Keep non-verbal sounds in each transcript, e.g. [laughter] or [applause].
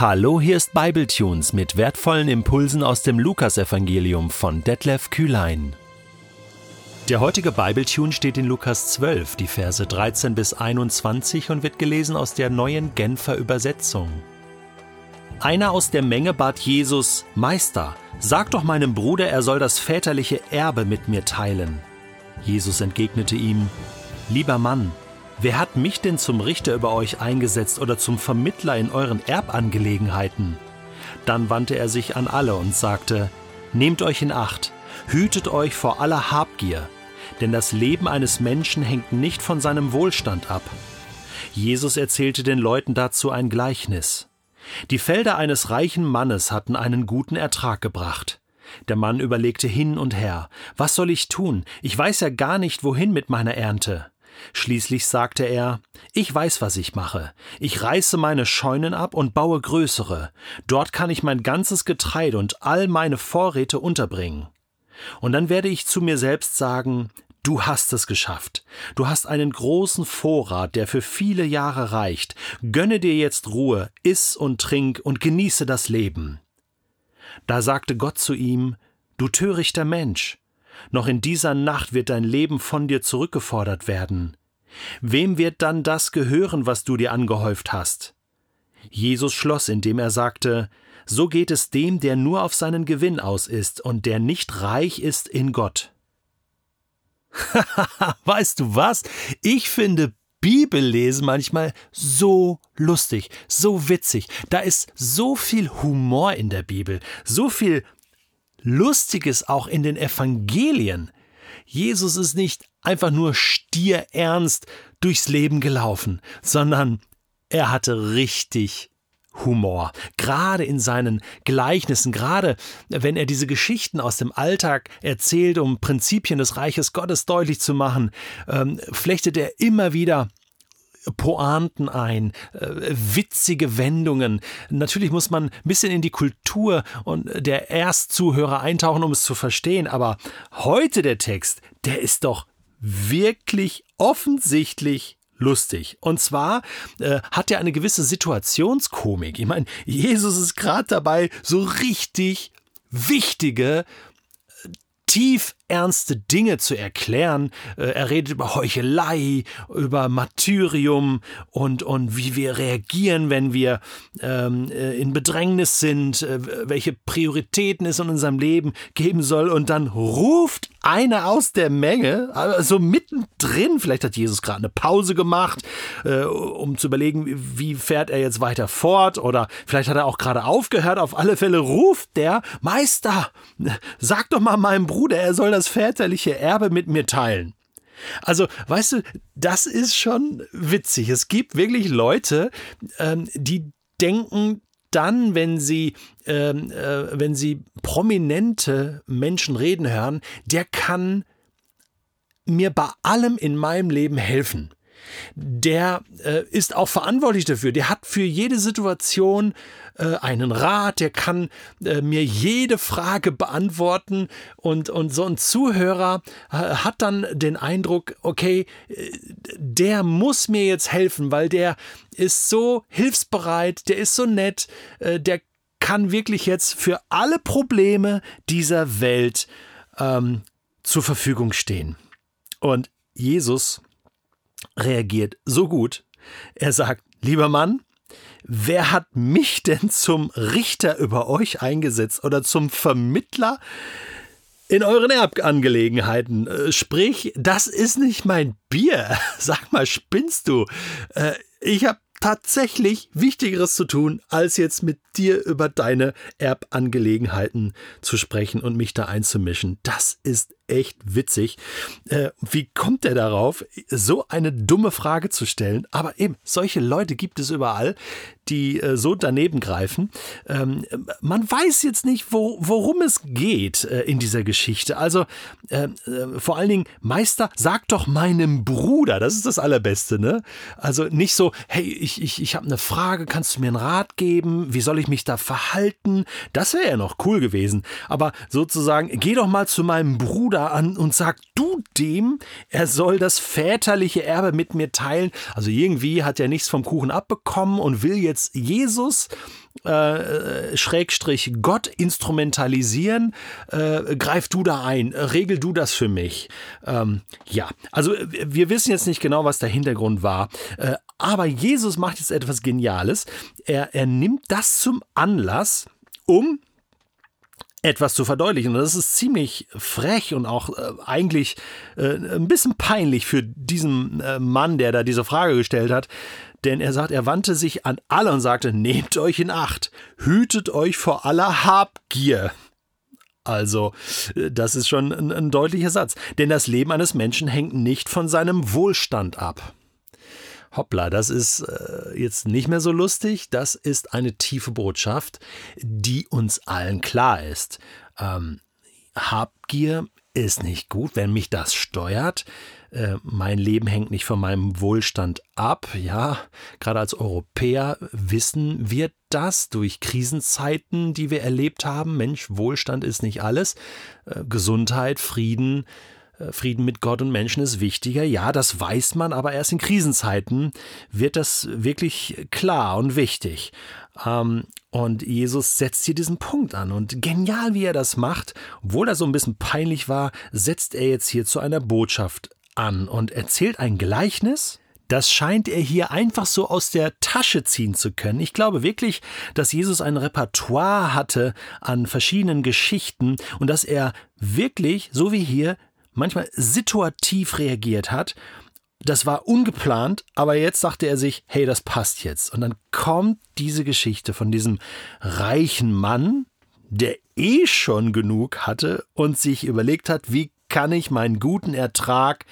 Hallo, hier ist Bibletunes mit wertvollen Impulsen aus dem Lukasevangelium von Detlef Kühlein. Der heutige Bibletune steht in Lukas 12, die Verse 13 bis 21 und wird gelesen aus der neuen Genfer Übersetzung. Einer aus der Menge bat Jesus: Meister, sag doch meinem Bruder, er soll das väterliche Erbe mit mir teilen. Jesus entgegnete ihm: Lieber Mann, Wer hat mich denn zum Richter über euch eingesetzt oder zum Vermittler in euren Erbangelegenheiten? Dann wandte er sich an alle und sagte, Nehmt euch in Acht, hütet euch vor aller Habgier, denn das Leben eines Menschen hängt nicht von seinem Wohlstand ab. Jesus erzählte den Leuten dazu ein Gleichnis. Die Felder eines reichen Mannes hatten einen guten Ertrag gebracht. Der Mann überlegte hin und her, was soll ich tun? Ich weiß ja gar nicht, wohin mit meiner Ernte. Schließlich sagte er Ich weiß, was ich mache. Ich reiße meine Scheunen ab und baue größere. Dort kann ich mein ganzes Getreide und all meine Vorräte unterbringen. Und dann werde ich zu mir selbst sagen Du hast es geschafft. Du hast einen großen Vorrat, der für viele Jahre reicht. Gönne dir jetzt Ruhe, iss und trink und genieße das Leben. Da sagte Gott zu ihm Du törichter Mensch, noch in dieser Nacht wird dein Leben von dir zurückgefordert werden. Wem wird dann das gehören, was du dir angehäuft hast? Jesus schloss, indem er sagte, so geht es dem, der nur auf seinen Gewinn aus ist und der nicht reich ist in Gott. [laughs] weißt du was? Ich finde Bibellesen manchmal so lustig, so witzig. Da ist so viel Humor in der Bibel, so viel Lustiges auch in den Evangelien. Jesus ist nicht einfach nur stierernst durchs Leben gelaufen, sondern er hatte richtig Humor. Gerade in seinen Gleichnissen, gerade wenn er diese Geschichten aus dem Alltag erzählt, um Prinzipien des Reiches Gottes deutlich zu machen, ähm, flechtet er immer wieder Pointen ein, äh, witzige Wendungen. Natürlich muss man ein bisschen in die Kultur und der Erstzuhörer eintauchen, um es zu verstehen, aber heute der Text, der ist doch wirklich offensichtlich lustig. Und zwar äh, hat er eine gewisse Situationskomik. Ich meine, Jesus ist gerade dabei, so richtig wichtige tief ernste Dinge zu erklären. Äh, er redet über Heuchelei, über Martyrium und, und wie wir reagieren, wenn wir ähm, äh, in Bedrängnis sind, äh, welche Prioritäten es in unserem Leben geben soll. Und dann ruft einer aus der Menge, also mittendrin, vielleicht hat Jesus gerade eine Pause gemacht, äh, um zu überlegen, wie fährt er jetzt weiter fort oder vielleicht hat er auch gerade aufgehört. Auf alle Fälle ruft der Meister, sag doch mal meinem Bruder, er soll das väterliche Erbe mit mir teilen. Also, weißt du, das ist schon witzig. Es gibt wirklich Leute, ähm, die denken dann, wenn sie, ähm, äh, wenn sie prominente Menschen reden hören, der kann mir bei allem in meinem Leben helfen der äh, ist auch verantwortlich dafür. Der hat für jede Situation äh, einen Rat, der kann äh, mir jede Frage beantworten und, und so ein Zuhörer äh, hat dann den Eindruck, okay, äh, der muss mir jetzt helfen, weil der ist so hilfsbereit, der ist so nett, äh, der kann wirklich jetzt für alle Probleme dieser Welt ähm, zur Verfügung stehen. Und Jesus reagiert so gut. Er sagt, lieber Mann, wer hat mich denn zum Richter über euch eingesetzt oder zum Vermittler in euren Erbangelegenheiten? Äh, sprich, das ist nicht mein Bier. [laughs] Sag mal, spinnst du? Äh, ich habe tatsächlich Wichtigeres zu tun, als jetzt mit dir über deine Erbangelegenheiten zu sprechen und mich da einzumischen. Das ist echt witzig. Äh, wie kommt er darauf, so eine dumme Frage zu stellen? Aber eben, solche Leute gibt es überall, die äh, so daneben greifen. Ähm, man weiß jetzt nicht, wo, worum es geht äh, in dieser Geschichte. Also äh, äh, vor allen Dingen, Meister, sag doch meinem Bruder, das ist das Allerbeste, ne? Also nicht so, hey, ich, ich, ich habe eine Frage, kannst du mir einen Rat geben? Wie soll ich mich da verhalten? Das wäre ja noch cool gewesen. Aber sozusagen, geh doch mal zu meinem Bruder Bruder an und sagt du dem, er soll das väterliche Erbe mit mir teilen. Also irgendwie hat er nichts vom Kuchen abbekommen und will jetzt Jesus äh, Schrägstrich Gott instrumentalisieren. Äh, greif du da ein, regel du das für mich. Ähm, ja, also wir wissen jetzt nicht genau, was der Hintergrund war. Äh, aber Jesus macht jetzt etwas Geniales. Er, er nimmt das zum Anlass, um etwas zu verdeutlichen. Und das ist ziemlich frech und auch äh, eigentlich äh, ein bisschen peinlich für diesen äh, Mann, der da diese Frage gestellt hat. Denn er sagt, er wandte sich an alle und sagte, nehmt euch in Acht, hütet euch vor aller Habgier. Also, äh, das ist schon ein, ein deutlicher Satz. Denn das Leben eines Menschen hängt nicht von seinem Wohlstand ab. Hoppla, das ist äh, jetzt nicht mehr so lustig. Das ist eine tiefe Botschaft, die uns allen klar ist. Ähm, Habgier ist nicht gut, wenn mich das steuert. Äh, mein Leben hängt nicht von meinem Wohlstand ab. Ja, gerade als Europäer wissen wir das durch Krisenzeiten, die wir erlebt haben. Mensch, Wohlstand ist nicht alles. Äh, Gesundheit, Frieden, Frieden mit Gott und Menschen ist wichtiger. Ja, das weiß man, aber erst in Krisenzeiten wird das wirklich klar und wichtig. Ähm, und Jesus setzt hier diesen Punkt an. Und genial, wie er das macht, obwohl er so ein bisschen peinlich war, setzt er jetzt hier zu einer Botschaft an und erzählt ein Gleichnis. Das scheint er hier einfach so aus der Tasche ziehen zu können. Ich glaube wirklich, dass Jesus ein Repertoire hatte an verschiedenen Geschichten und dass er wirklich, so wie hier, manchmal situativ reagiert hat. Das war ungeplant, aber jetzt sagte er sich, hey, das passt jetzt. Und dann kommt diese Geschichte von diesem reichen Mann, der eh schon genug hatte und sich überlegt hat, wie kann ich meinen guten Ertrag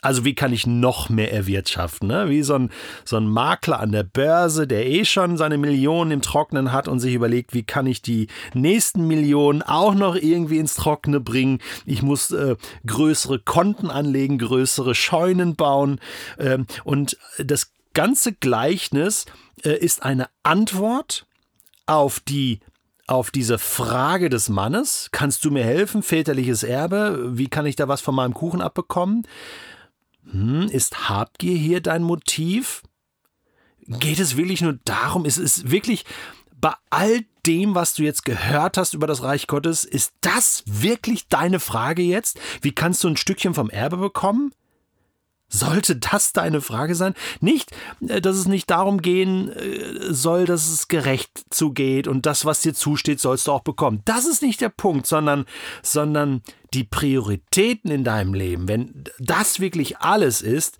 also wie kann ich noch mehr erwirtschaften? Ne? Wie so ein, so ein Makler an der Börse, der eh schon seine Millionen im Trocknen hat und sich überlegt, wie kann ich die nächsten Millionen auch noch irgendwie ins Trockene bringen. Ich muss äh, größere Konten anlegen, größere Scheunen bauen. Ähm, und das ganze Gleichnis äh, ist eine Antwort auf die auf diese Frage des Mannes, kannst du mir helfen, väterliches Erbe, wie kann ich da was von meinem Kuchen abbekommen? Hm, ist Habgier hier dein Motiv? Geht es wirklich nur darum? Ist es wirklich bei all dem, was du jetzt gehört hast über das Reich Gottes, ist das wirklich deine Frage jetzt? Wie kannst du ein Stückchen vom Erbe bekommen? Sollte das deine Frage sein? Nicht, äh, dass es nicht darum gehen äh, soll, dass es gerecht zugeht und das, was dir zusteht, sollst du auch bekommen. Das ist nicht der Punkt, sondern, sondern die Prioritäten in deinem Leben. Wenn das wirklich alles ist,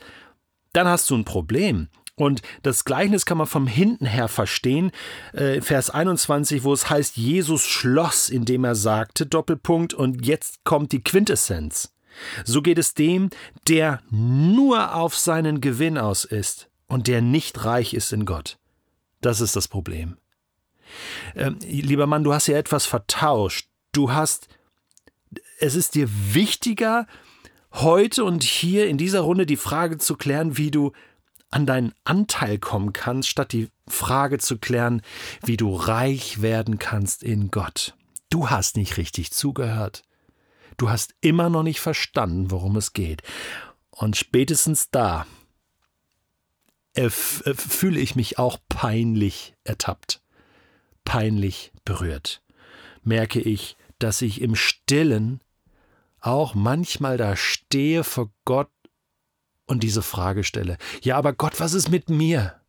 dann hast du ein Problem. Und das Gleichnis kann man vom Hinten her verstehen. Äh, Vers 21, wo es heißt, Jesus schloss, indem er sagte, Doppelpunkt, und jetzt kommt die Quintessenz. So geht es dem, der nur auf seinen Gewinn aus ist und der nicht reich ist in Gott. Das ist das Problem. Ähm, lieber Mann, du hast ja etwas vertauscht. Du hast, es ist dir wichtiger, heute und hier in dieser Runde die Frage zu klären, wie du an deinen Anteil kommen kannst, statt die Frage zu klären, wie du reich werden kannst in Gott. Du hast nicht richtig zugehört. Du hast immer noch nicht verstanden, worum es geht. Und spätestens da äh, fühle ich mich auch peinlich ertappt, peinlich berührt. Merke ich, dass ich im Stillen auch manchmal da stehe vor Gott und diese Frage stelle. Ja, aber Gott, was ist mit mir?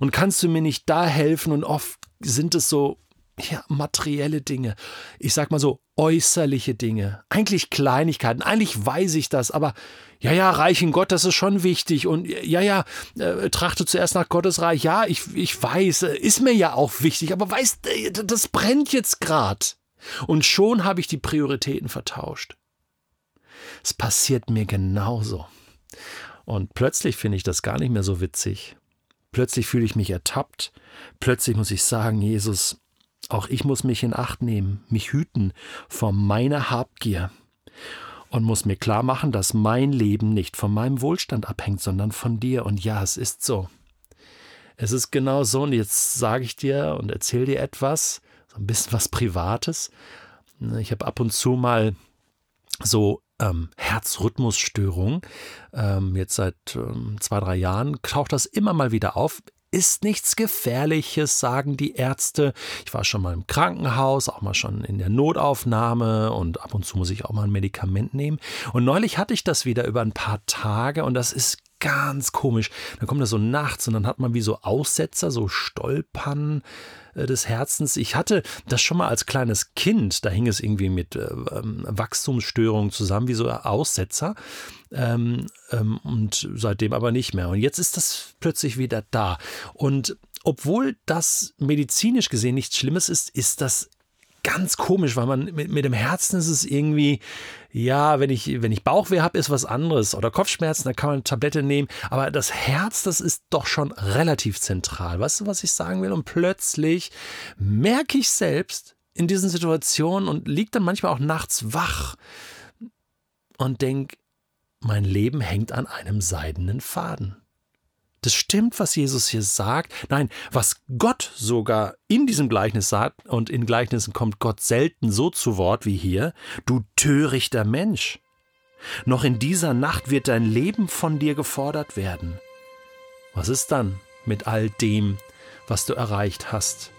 Und kannst du mir nicht da helfen? Und oft sind es so ja, materielle Dinge. Ich sag mal so, äußerliche Dinge. Eigentlich Kleinigkeiten. Eigentlich weiß ich das, aber ja, ja, Reich in Gott, das ist schon wichtig. Und ja, ja, äh, trachte zuerst nach Gottes Reich. Ja, ich, ich weiß, äh, ist mir ja auch wichtig, aber weißt, äh, das brennt jetzt grad. Und schon habe ich die Prioritäten vertauscht. Es passiert mir genauso. Und plötzlich finde ich das gar nicht mehr so witzig. Plötzlich fühle ich mich ertappt. Plötzlich muss ich sagen, Jesus, auch ich muss mich in Acht nehmen, mich hüten vor meiner Habgier und muss mir klar machen, dass mein Leben nicht von meinem Wohlstand abhängt, sondern von dir. Und ja, es ist so. Es ist genau so. Und jetzt sage ich dir und erzähle dir etwas, so ein bisschen was Privates. Ich habe ab und zu mal so ähm, Herzrhythmusstörungen. Ähm, jetzt seit ähm, zwei, drei Jahren taucht das immer mal wieder auf ist nichts Gefährliches, sagen die Ärzte. Ich war schon mal im Krankenhaus, auch mal schon in der Notaufnahme und ab und zu muss ich auch mal ein Medikament nehmen. Und neulich hatte ich das wieder über ein paar Tage und das ist ganz komisch. Dann kommt das so nachts und dann hat man wie so Aussetzer, so Stolpern äh, des Herzens. Ich hatte das schon mal als kleines Kind, da hing es irgendwie mit äh, ähm, Wachstumsstörungen zusammen, wie so Aussetzer. Ähm, ähm, und seitdem aber nicht mehr. Und jetzt ist das plötzlich wieder da. Und obwohl das medizinisch gesehen nichts Schlimmes ist, ist das ganz komisch, weil man mit, mit dem Herzen ist es irgendwie, ja, wenn ich, wenn ich Bauchweh habe, ist was anderes. Oder Kopfschmerzen, da kann man eine Tablette nehmen. Aber das Herz, das ist doch schon relativ zentral. Weißt du, was ich sagen will? Und plötzlich merke ich selbst in diesen Situationen und liege dann manchmal auch nachts wach und denke, mein Leben hängt an einem seidenen Faden. Das stimmt, was Jesus hier sagt. Nein, was Gott sogar in diesem Gleichnis sagt, und in Gleichnissen kommt Gott selten so zu Wort wie hier, du törichter Mensch. Noch in dieser Nacht wird dein Leben von dir gefordert werden. Was ist dann mit all dem, was du erreicht hast?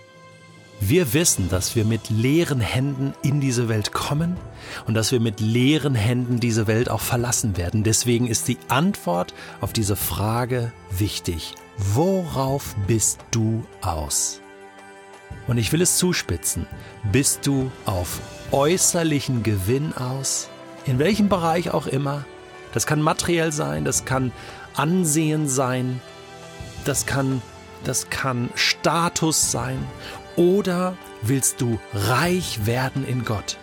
Wir wissen, dass wir mit leeren Händen in diese Welt kommen und dass wir mit leeren Händen diese Welt auch verlassen werden. Deswegen ist die Antwort auf diese Frage wichtig. Worauf bist du aus? Und ich will es zuspitzen. Bist du auf äußerlichen Gewinn aus? In welchem Bereich auch immer? Das kann materiell sein, das kann Ansehen sein, das kann, das kann Status sein oder willst du reich werden in Gott?